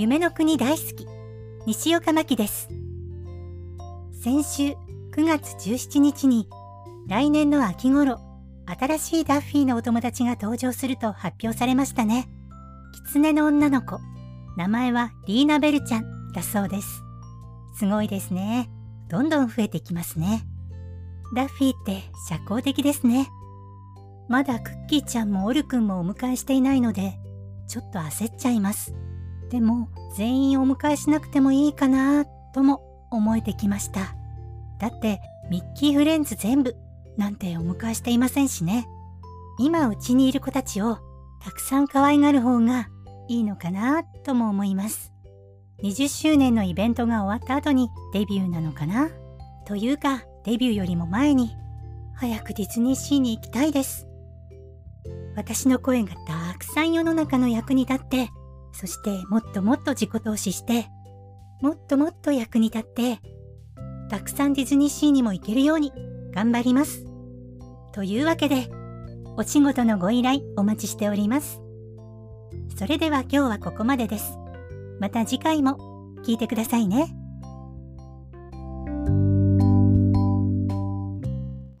夢の国大好き、西岡真希です。先週9月17日に来年の秋頃、新しいダッフィーのお友達が登場すると発表されましたね。狐の女の子、名前はリーナ・ベルちゃんだそうです。すごいですね。どんどん増えてきますね。ダッフィーって社交的ですね。まだクッキーちゃんもオルくんもお迎えしていないので、ちょっと焦っちゃいます。でも、全員お迎えしなくてもいいかなとも思えてきました。だって、ミッキーフレンズ全部なんてお迎えしていませんしね。今うちにいる子たちをたくさん可愛がる方がいいのかなとも思います。20周年のイベントが終わった後にデビューなのかなというか、デビューよりも前に、早くディズニーシーに行きたいです。私の声がたくさん世の中の役に立って、そしてもっともっと自己投資して、もっともっと役に立って、たくさんディズニーシーにも行けるように頑張ります。というわけで、お仕事のご依頼お待ちしております。それでは今日はここまでです。また次回も聞いてくださいね。